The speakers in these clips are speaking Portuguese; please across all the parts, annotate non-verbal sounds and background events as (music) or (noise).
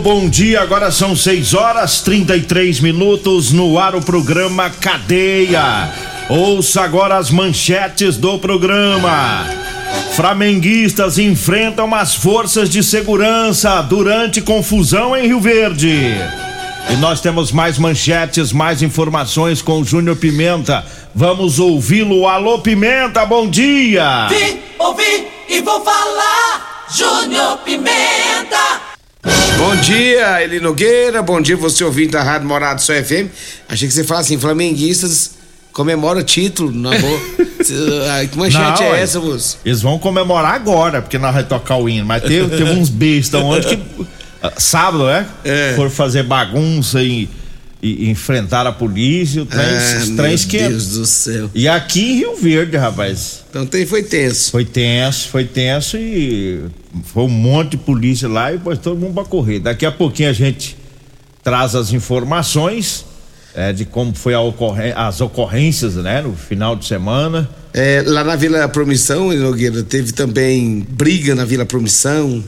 Bom dia. Agora são 6 horas 33 minutos no ar o programa Cadeia. Ouça agora as manchetes do programa. Flamenguistas enfrentam as forças de segurança durante confusão em Rio Verde. E nós temos mais manchetes, mais informações com o Júnior Pimenta. Vamos ouvi-lo. Alô, Pimenta, bom dia! Vim, ouvi e vou falar. Júnior Pimenta. Bom dia, Eli Nogueira. Bom dia, você ouvindo da Rádio Morado Só FM. Achei que você falasse assim: flamenguistas comemora título na boa. (laughs) que manchete Não, é é. essa, moço? Eles vão comemorar agora, porque nós vamos tocar o hino. Mas teve, teve uns bestas ontem que. ah, Sábado, é? É. Foram fazer bagunça e, e, enfrentar a polícia. O trem, Ah, os meu trens que. Deus do céu. E aqui em Rio Verde, rapaz. Então tem, foi tenso. Foi tenso, foi tenso e foi um monte de polícia lá e depois todo mundo pra correr. Daqui a pouquinho a gente traz as informações é, de como foi as ocorrências, né, no final de semana. É, lá na Vila Promissão, Nogueira, teve também briga na Vila Promissão,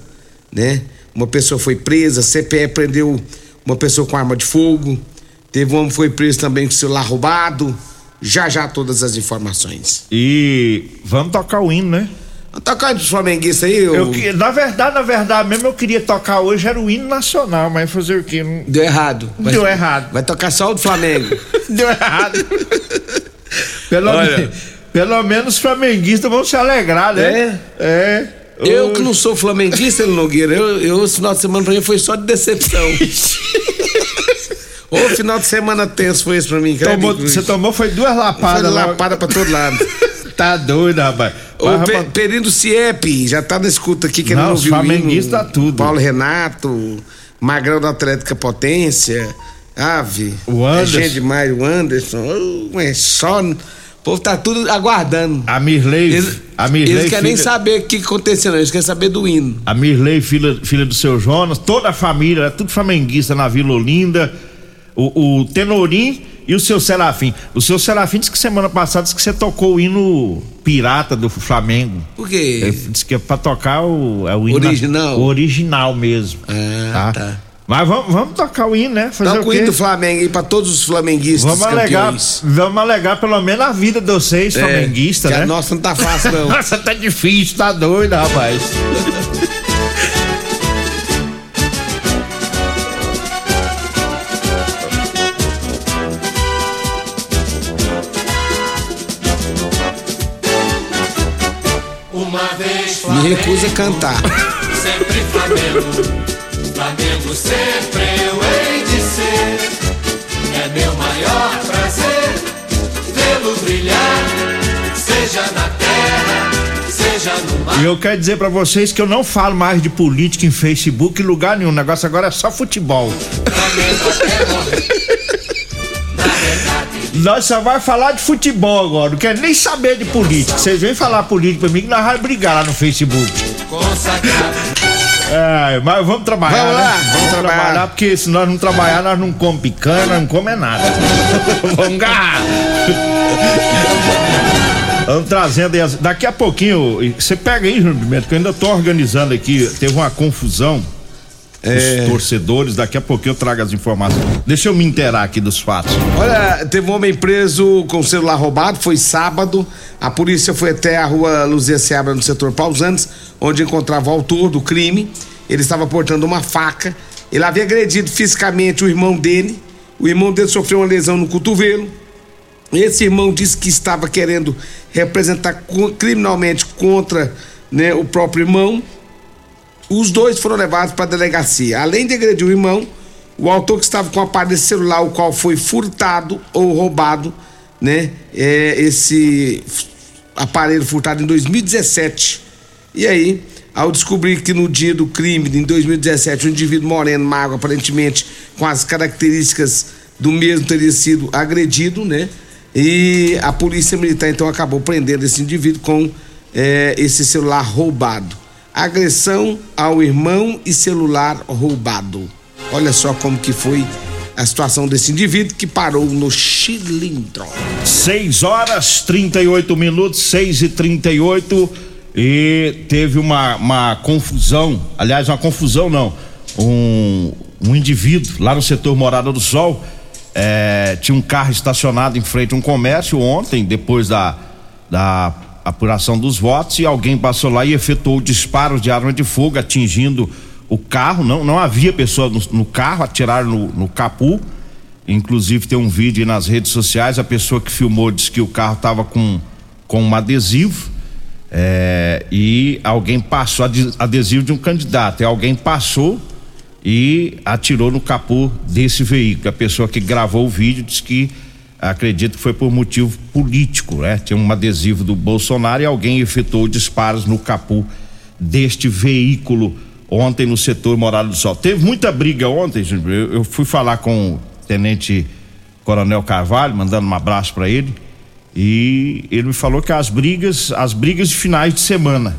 né? Uma pessoa foi presa, a CPE prendeu uma pessoa com arma de fogo. Teve um homem que foi preso também com celular roubado. Já já todas as informações. E vamos tocar o hino, né? Tocar pros flamenguistas aí, eu... Eu, na verdade, na verdade mesmo, eu queria tocar hoje, era o hino nacional, mas fazer o quê? Não- Deu errado. Vai- Deu errado. Vai tocar só o do Flamengo. (laughs) Deu errado. pelo, Olha. me- pelo menos os flamenguistas vão se alegrar, né? É. eu que não sou flamenguista, Nogueira, eu, eu esse final de semana pra mim foi só de decepção. (laughs) Ô, final de semana tenso foi esse pra mim, Cruz. você tomou foi duas Foi lapadas lá. lapada pra todo lado. (laughs) Tá doido, rapaz. O Mas, Pe- rapaz, Perindo Ciep já tá na escuta aqui querendo Não, ouvir o hino. flamenguistas tudo. Paulo Renato, Magrão da Atlética Potência, Ave. O Anderson. É gente demais, o Anderson. Oh, é só. O povo tá tudo aguardando. a Mirley, Eles, a Mirley, eles querem nem filha, saber o que que aconteceu, não. Eles querem saber do hino. a Mirley, filha, filha do seu Jonas, toda a família, tudo flamenguista na Vila Olinda, o, o Tenorim e o seu Serafim. O seu Serafim disse que semana passada disse que você tocou o hino pirata do Flamengo. Por Ele quê? disse que é pra tocar o, é o hino Original? o original mesmo. Ah, tá. Mas vamos, vamos tocar o hino, né? Fazer Toca o o hino do Flamengo aí pra todos os flamenguistas Vamos alegar, campeões. vamos alegar pelo menos a vida de vocês, flamenguistas, que né? a nossa não tá fácil, não. (laughs) Nossa, tá difícil, tá doido, rapaz. (laughs) recusa a cantar. sempre Flamengo. Flamengo sempre eu hei de ser. É meu maior prazer vê-lo brilhar, seja na terra, seja no mar. E eu quero dizer pra vocês que eu não falo mais de política em Facebook em lugar nenhum. O negócio agora é só futebol. Nós só vai falar de futebol agora. Não quero nem saber de política. Vocês vêm falar política pra mim que nós vamos brigar lá no Facebook. É, mas vamos trabalhar. Vamos né? lá, vamos trabalhar. porque se nós não trabalhar, nós não comemos picanha, nós não comemos nada. (laughs) vamos garrar. Vamos trazendo aí Daqui a pouquinho, você pega aí, Júnior Pimenta, que eu ainda tô organizando aqui. Teve uma confusão. É. Os torcedores, daqui a pouquinho eu trago as informações. Deixa eu me inteirar aqui dos fatos. Olha, teve um homem preso com o celular roubado, foi sábado. A polícia foi até a rua Luzia Seabra, no setor Pausantes, onde encontrava o autor do crime. Ele estava portando uma faca. Ele havia agredido fisicamente o irmão dele. O irmão dele sofreu uma lesão no cotovelo. Esse irmão disse que estava querendo representar criminalmente contra né, o próprio irmão. Os dois foram levados para a delegacia. Além de agredir o irmão, o autor que estava com o aparelho celular, o qual foi furtado ou roubado, né? É, esse aparelho furtado em 2017. E aí, ao descobrir que no dia do crime, em 2017, um indivíduo moreno, magro, aparentemente com as características do mesmo teria sido agredido, né? E a polícia militar então acabou prendendo esse indivíduo com é, esse celular roubado. Agressão ao irmão e celular roubado. Olha só como que foi a situação desse indivíduo que parou no cilindro. 6 horas 38 minutos, 6 e 38 e teve uma, uma confusão, aliás, uma confusão não. Um, um indivíduo lá no setor Morada do Sol é, tinha um carro estacionado em frente a um comércio ontem, depois da, da apuração dos votos, e alguém passou lá e efetuou disparos de arma de fogo, atingindo o carro. Não, não havia pessoa no, no carro, atiraram no, no capu. Inclusive tem um vídeo nas redes sociais, a pessoa que filmou disse que o carro estava com, com um adesivo. É, e alguém passou adesivo de um candidato. E alguém passou e atirou no capô desse veículo. A pessoa que gravou o vídeo disse que acredita que foi por motivo político, né? Tinha um adesivo do Bolsonaro e alguém efetuou disparos no capô deste veículo ontem no setor Morado do Sol. Teve muita briga ontem, eu fui falar com o tenente Coronel Carvalho, mandando um abraço para ele, e ele me falou que as brigas, as brigas de finais de semana,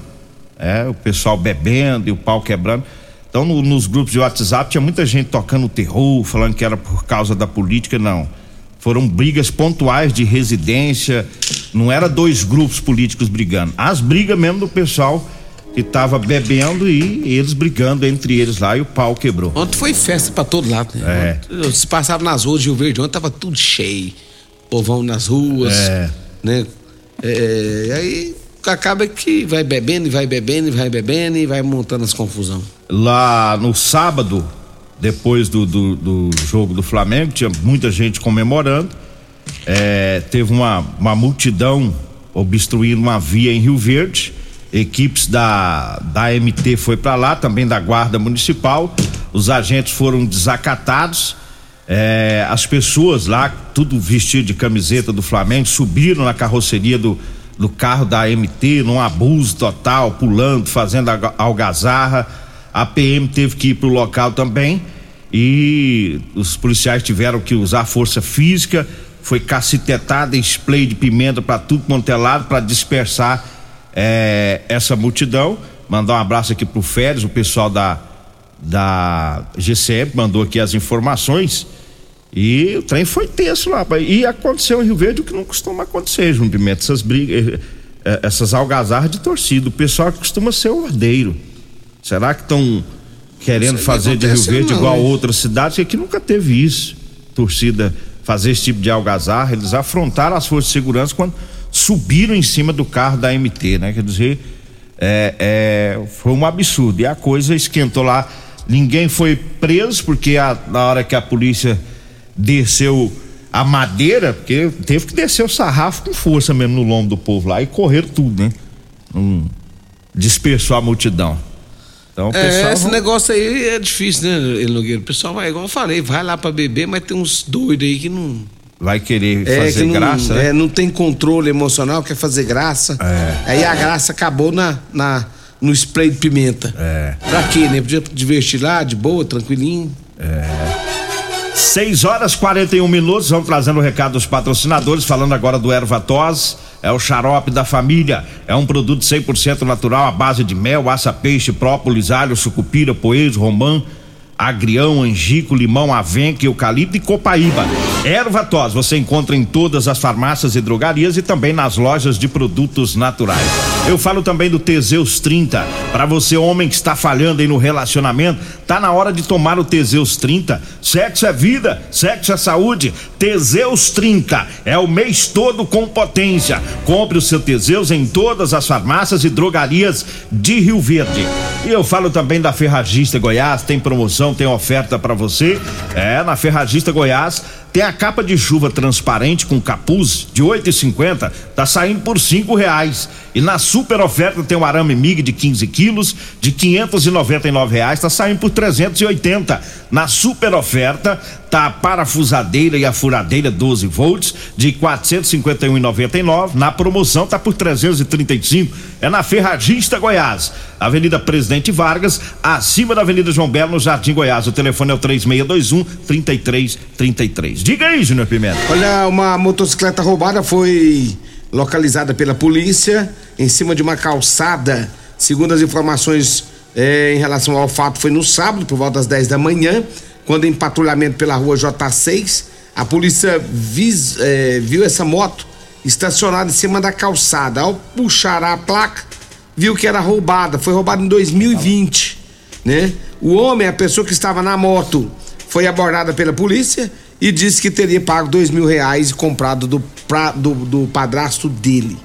é, o pessoal bebendo e o pau quebrando. Então, no, nos grupos de WhatsApp tinha muita gente tocando terror, falando que era por causa da política, não. Foram brigas pontuais de residência, não era dois grupos políticos brigando. As brigas mesmo do pessoal que tava bebendo e eles brigando entre eles lá e o pau quebrou. Ontem foi festa para todo lado, né? É. Se passava nas ruas de Rio Verde, ontem tava tudo cheio. Povão nas ruas, é. né? É, aí acaba que vai bebendo, e vai bebendo, e vai bebendo e vai montando as confusão. Lá no sábado, depois do, do, do jogo do Flamengo, tinha muita gente comemorando. É, teve uma, uma multidão obstruindo uma via em Rio Verde. Equipes da, da MT foi para lá, também da Guarda Municipal. Os agentes foram desacatados. É, as pessoas lá, tudo vestido de camiseta do Flamengo, subiram na carroceria do, do carro da MT, num abuso total, pulando, fazendo algazarra. A PM teve que ir para o local também e os policiais tiveram que usar força física. Foi cacetetada, spray de pimenta para tudo quanto é lado para dispersar é, essa multidão. Mandar um abraço aqui pro Férez, o pessoal da, da GCM mandou aqui as informações. E o trem foi tenso lá. E aconteceu em Rio Verde o que não costuma acontecer, João Pimenta, essas brigas, eh, eh, essas algazarras de torcida. O pessoal costuma ser ordeiro. Será que estão querendo fazer de Rio Verde não, igual a outras cidades? Que aqui nunca teve isso. Torcida fazer esse tipo de algazarra. Eles afrontaram as forças de segurança quando subiram em cima do carro da MT, né? Quer dizer, é, é, foi um absurdo. E a coisa esquentou lá. Ninguém foi preso, porque a, na hora que a polícia desceu a madeira, porque teve que descer o sarrafo com força mesmo no lombo do povo lá e correr tudo, né? Um, dispersou a multidão. Então, é, esse negócio aí é difícil, né, Nogueira? O pessoal vai, igual eu falei, vai lá para beber, mas tem uns doidos aí que não. Vai querer é, fazer não, graça, né? É, não tem controle emocional, quer fazer graça. É. Aí a graça acabou na, na, no spray de pimenta. É. Pra quê, né? Podia divertir lá, de boa, tranquilinho. É. 6 horas 41 minutos, vamos trazendo o recado dos patrocinadores, falando agora do Erva Tos, é o xarope da família, é um produto 100% natural à base de mel, aça, peixe, própolis, alho, sucupira, poejo, romã, agrião, angico, limão, avenca, eucalipto e copaíba. Erva tos você encontra em todas as farmácias e drogarias e também nas lojas de produtos naturais. Eu falo também do Teseus 30. Para você, homem que está falhando aí no relacionamento, tá na hora de tomar o Teseus 30. Sexo é vida, sexo é saúde. Teseus 30 é o mês todo com potência. Compre o seu Teseus em todas as farmácias e drogarias de Rio Verde. E eu falo também da Ferragista Goiás, tem promoção tem oferta para você. É, na Ferragista Goiás tem a capa de chuva transparente com capuz de 8,50, tá saindo por cinco reais. E na super oferta tem o arame MIG de 15 quilos de 599 reais, tá saindo por 380. Na super oferta tá a parafusadeira e a furadeira 12 volts de 451,99. Na promoção tá por 335. É na Ferragista Goiás, Avenida Presidente Vargas, acima da Avenida João Belo, no Jardim Goiás. O telefone é o 3621 3333. Diga aí, Júnior Pimenta. Olha, uma motocicleta roubada foi localizada pela polícia em cima de uma calçada. Segundo as informações eh, em relação ao fato, foi no sábado, por volta das 10 da manhã, quando em patrulhamento pela rua J6, a polícia vis, eh, viu essa moto estacionada em cima da calçada. Ao puxar a placa, viu que era roubada. Foi roubada em 2020, né? O homem, a pessoa que estava na moto, foi abordada pela polícia e disse que teria pago dois mil reais e comprado do, pra, do, do padrasto dele.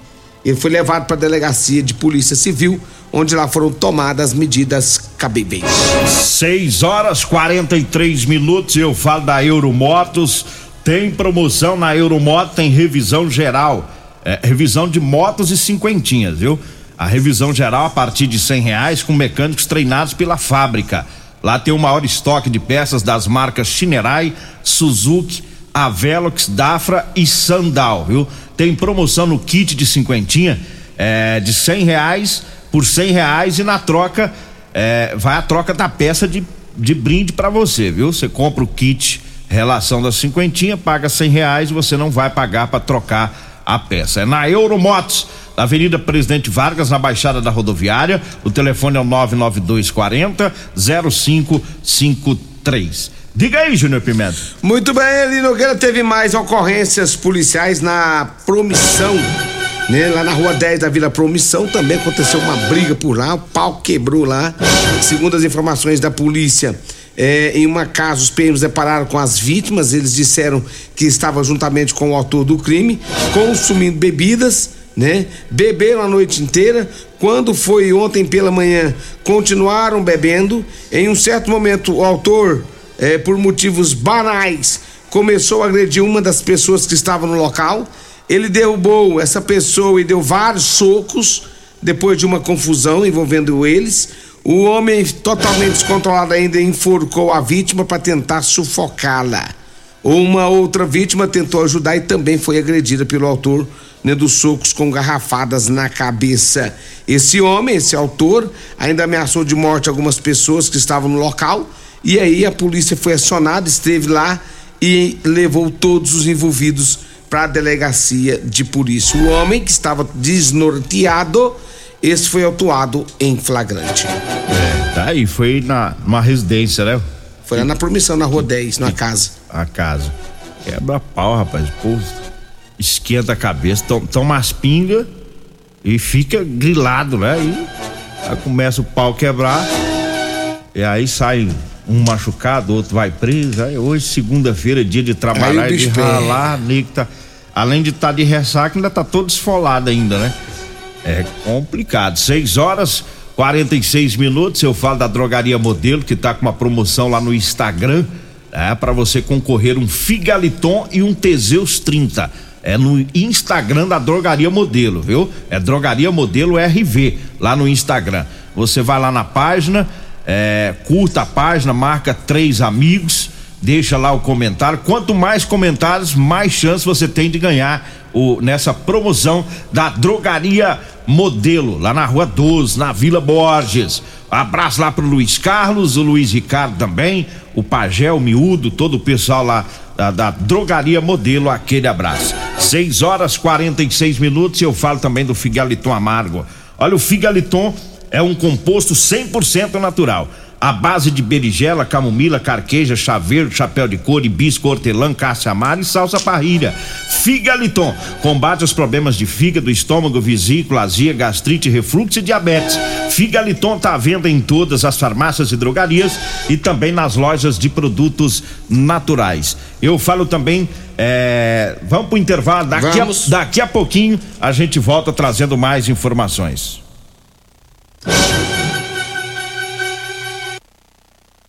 Ele foi levado para a delegacia de polícia civil, onde lá foram tomadas medidas cabíveis. 6 horas 43 minutos. Eu falo da Euromotos. Tem promoção na Euromoto, tem revisão geral. É, revisão de motos e cinquentinhas, viu? A revisão geral a partir de cem reais com mecânicos treinados pela fábrica. Lá tem o maior estoque de peças das marcas Shinerai, Suzuki, Avelox, Dafra e Sandal, viu? Tem promoção no kit de cinquentinha é, de cem reais por cem reais e na troca é, vai a troca da peça de, de brinde para você, viu? Você compra o kit relação da cinquentinha, paga cem reais você não vai pagar para trocar a peça. É na Euromotos na Avenida Presidente Vargas, na Baixada da Rodoviária. O telefone é o 99240 0553. Diga aí, Júnior Pimenta. Muito bem, Eli Nogueira teve mais ocorrências policiais na Promissão. Né? Lá na rua 10 da Vila Promissão também aconteceu uma briga por lá, o pau quebrou lá. Segundo as informações da polícia, é, em uma casa, os PMs depararam com as vítimas. Eles disseram que estava juntamente com o autor do crime, consumindo bebidas, né? Beberam a noite inteira. Quando foi ontem pela manhã, continuaram bebendo. Em um certo momento, o autor, é, por motivos banais, começou a agredir uma das pessoas que estava no local. Ele derrubou essa pessoa e deu vários socos depois de uma confusão envolvendo eles. O homem, totalmente descontrolado ainda, enforcou a vítima para tentar sufocá-la. Uma outra vítima tentou ajudar e também foi agredida pelo autor né, dos socos com garrafadas na cabeça. Esse homem, esse autor, ainda ameaçou de morte algumas pessoas que estavam no local. E aí a polícia foi acionada, esteve lá e levou todos os envolvidos para a delegacia de polícia. O homem que estava desnorteado, esse foi autuado em flagrante. É, tá aí, foi na, numa residência, né? Foi lá na promissão, na rua 10, na casa. A casa. Quebra pau, rapaz. Pô, esquenta a cabeça, toma, toma as pingas e fica grilado, né? E aí começa o pau quebrar. E aí sai um machucado, outro vai preso. Aí hoje, segunda-feira, dia de trabalhar o e de ralar, nego tá. Além de estar de ressaca, ainda tá todo esfolado ainda, né? É complicado. 6 horas 46 minutos. Eu falo da drogaria modelo que tá com uma promoção lá no Instagram. É para você concorrer um Figaliton e um Teseus 30. É no Instagram da Drogaria Modelo, viu? É Drogaria Modelo RV, lá no Instagram. Você vai lá na página, é, curta a página, marca três amigos, deixa lá o comentário. Quanto mais comentários, mais chance você tem de ganhar o, nessa promoção da Drogaria Modelo, lá na Rua 12, na Vila Borges. Abraço lá pro Luiz Carlos, o Luiz Ricardo também, o Pagel, o Miúdo, todo o pessoal lá da, da Drogaria Modelo, aquele abraço. 6 horas 46 minutos eu falo também do Figaliton Amargo. Olha, o Figaliton é um composto 100% natural. A base de berigela, camomila, carqueja, chaveiro, chapéu de couro, hibisco, hortelã, caça amara e salsa parrilha. Figaliton combate os problemas de fígado, estômago, vesícula, azia, gastrite, refluxo e diabetes. Figaliton está à venda em todas as farmácias e drogarias e também nas lojas de produtos naturais. Eu falo também, é, vamos pro intervalo, daqui a, daqui a pouquinho a gente volta trazendo mais informações.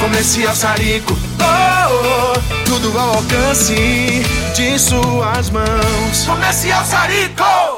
Comercial Sarico. Oh, oh, tudo ao alcance de suas mãos. Comercial Sarico.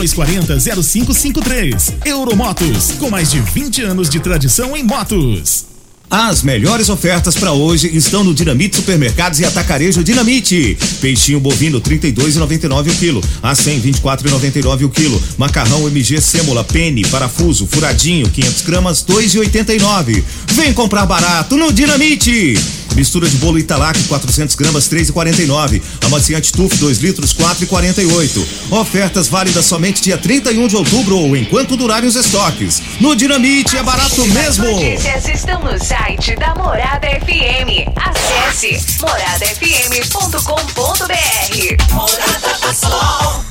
99240 0553. Euromotos, com mais de 20 anos de tradição em motos. As melhores ofertas para hoje estão no Dinamite Supermercados e Atacarejo Dinamite. Peixinho bovino 32,99 o quilo, a 124,99 o quilo. Macarrão MG Sêmula Pene parafuso furadinho 500 gramas 2,89. Vem comprar barato no Dinamite. Mistura de bolo Italac 400 gramas 3,49. Amaciante Tuf 2 litros 4,48. Ofertas válidas somente dia 31 de outubro ou enquanto durarem os estoques. No Dinamite é barato mesmo. As notícias estão no site da Morada FM. Acesse moradafm.com.br. Morada do Sol.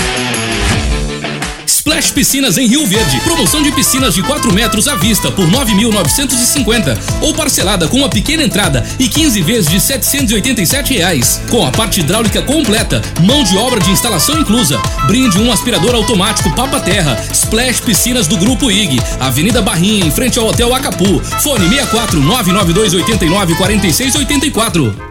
Splash Piscinas em Rio Verde. Promoção de piscinas de 4 metros à vista por 9.950 ou parcelada com uma pequena entrada e 15 vezes de 787 reais. Com a parte hidráulica completa, mão de obra de instalação inclusa. Brinde um aspirador automático Papa Terra. Splash Piscinas do Grupo IG. Avenida Barrinha, em frente ao Hotel Acapu. Fone 64 992 89 46 84.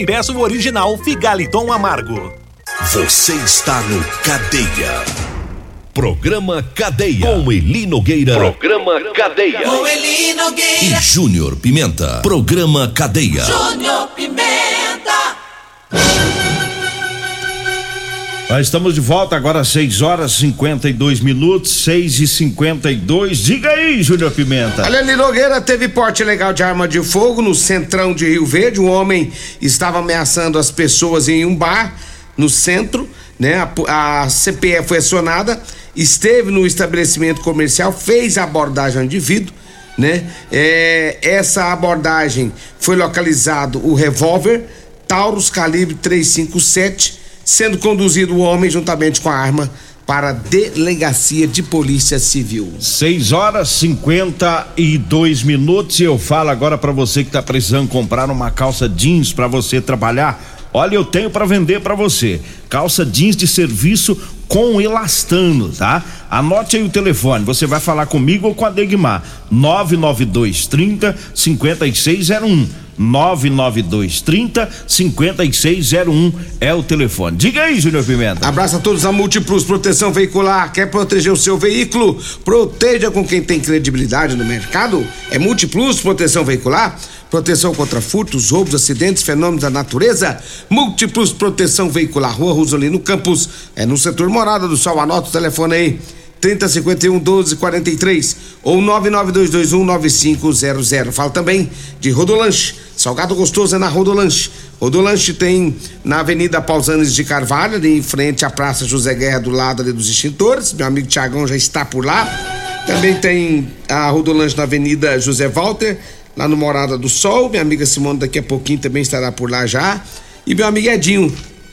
e peça o original Figaliton Amargo. Você está no Cadeia. Programa Cadeia. Com Eli Nogueira. Programa Cadeia. Com Eli Nogueira. E Júnior Pimenta. Programa Cadeia. Júnior Pimenta. Nós estamos de volta agora às 6 horas 52 minutos, 6 e 52 Diga aí, Júnior Pimenta. Aliane Nogueira teve porte legal de arma de fogo no centrão de Rio Verde. Um homem estava ameaçando as pessoas em um bar no centro, né? A, a CPE foi acionada, esteve no estabelecimento comercial, fez a abordagem ao indivíduo, né? É, essa abordagem foi localizado o revólver Taurus calibre 357 sendo conduzido o homem juntamente com a arma para a delegacia de polícia civil. 6 horas 52 minutos e eu falo agora para você que tá precisando comprar uma calça jeans para você trabalhar. Olha, eu tenho para vender para você. Calça jeans de serviço com elastano, tá? Anote aí o telefone. Você vai falar comigo ou com a Degmar. 992 30 5601. 992 30 5601 é o telefone. Diga aí, Júnior Pimenta. Abraço a todos a Multiplus Proteção Veicular. Quer proteger o seu veículo? Proteja com quem tem credibilidade no mercado. É Multiplus Proteção Veicular. Proteção contra furtos, roubos, acidentes, fenômenos da natureza. Múltiplos Proteção Veicular. Rua Rosolino Campos. É no setor Morada do Sol. Anota o telefone aí. 3051 1243 ou 99221 9500. Fala também de Rodolanche. Salgado gostoso é na Rodolanche. Rodolanche tem na Avenida Pausanes de Carvalho, ali em frente à Praça José Guerra, do lado ali dos extintores. Meu amigo Tiagão já está por lá. Também tem a Rodolanche na Avenida José Walter, lá no Morada do Sol. Minha amiga Simone daqui a pouquinho também estará por lá já. E meu amigo Edinho,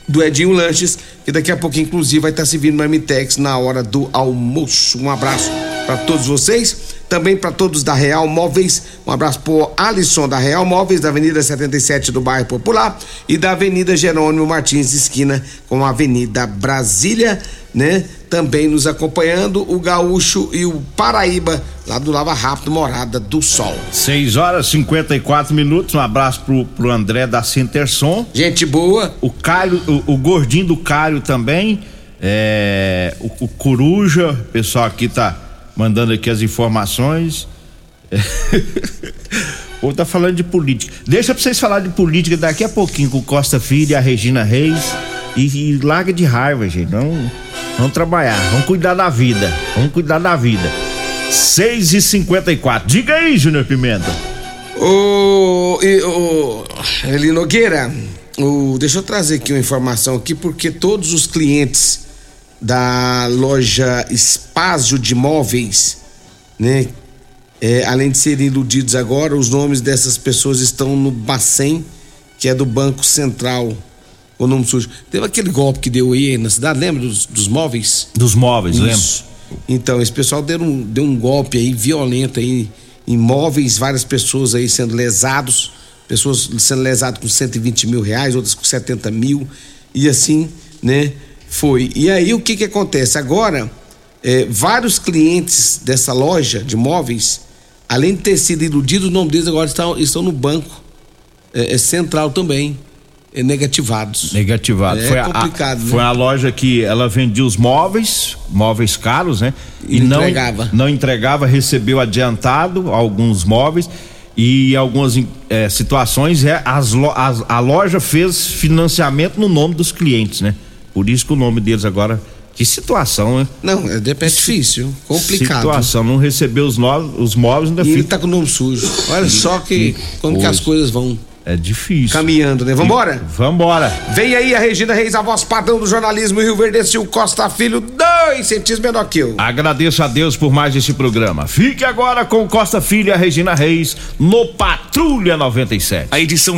do Edinho Lanches, que daqui a pouquinho, inclusive, vai estar servindo no na hora do almoço. Um abraço para todos vocês. Também para todos da Real Móveis. Um abraço pro Alisson da Real Móveis, da Avenida 77 do Bairro Popular e da Avenida Jerônimo Martins, esquina com a Avenida Brasília, né? Também nos acompanhando o Gaúcho e o Paraíba, lá do Lava Rápido, Morada do Sol. 6 horas e 54 minutos. Um abraço pro, pro André da Centerson. Gente boa. O Caio, o, o gordinho do Caio também. É, o, o Coruja, o pessoal aqui tá mandando aqui as informações. (laughs) Ou tá falando de política. Deixa pra vocês falar de política daqui a pouquinho com o Costa Filho e a Regina Reis. E, e larga de raiva, gente. Não, vamos trabalhar, vamos cuidar da vida. Vamos cuidar da vida. 6 e 54 Diga aí, Júnior Pimenta. Ô, ô, Eli Nogueira, ô, deixa eu trazer aqui uma informação aqui, porque todos os clientes da loja Espaço de Móveis, né? É, além de serem iludidos agora, os nomes dessas pessoas estão no Bacen, que é do Banco Central. O nome sujo. Teve aquele golpe que deu aí na cidade, lembra dos, dos móveis? Dos móveis, Isso. lembro. Então, esse pessoal deu um, deu um golpe aí violento aí em móveis, várias pessoas aí sendo lesados, pessoas sendo lesadas com 120 mil reais, outras com 70 mil, e assim, né? Foi. E aí o que que acontece? Agora, é, vários clientes dessa loja de móveis, além de ter sido iludidos, o nome deles agora estão, estão no banco é, é central também. É, negativados. Negativado. É foi complicado, a, né? Foi a loja que ela vendia os móveis, móveis caros, né? E não entregava. Não entregava, recebeu adiantado alguns móveis e algumas eh, situações é, as, as- a loja fez financiamento no nome dos clientes, né? Por isso que o nome deles agora. Que situação, né? Não, é, é difícil, complicado. Situação, não recebeu os, no, os móveis ainda E ele fica. tá com o nome sujo. Olha só que como que as coisas vão É difícil. caminhando, né? Vambora? Vambora. Vem aí a Regina Reis, a voz padrão do jornalismo Rio Verde, o Costa Filho, dois centímetros menor que eu. Agradeço a Deus por mais esse programa. Fique agora com Costa Filho e a Regina Reis no Patrulha 97. A edição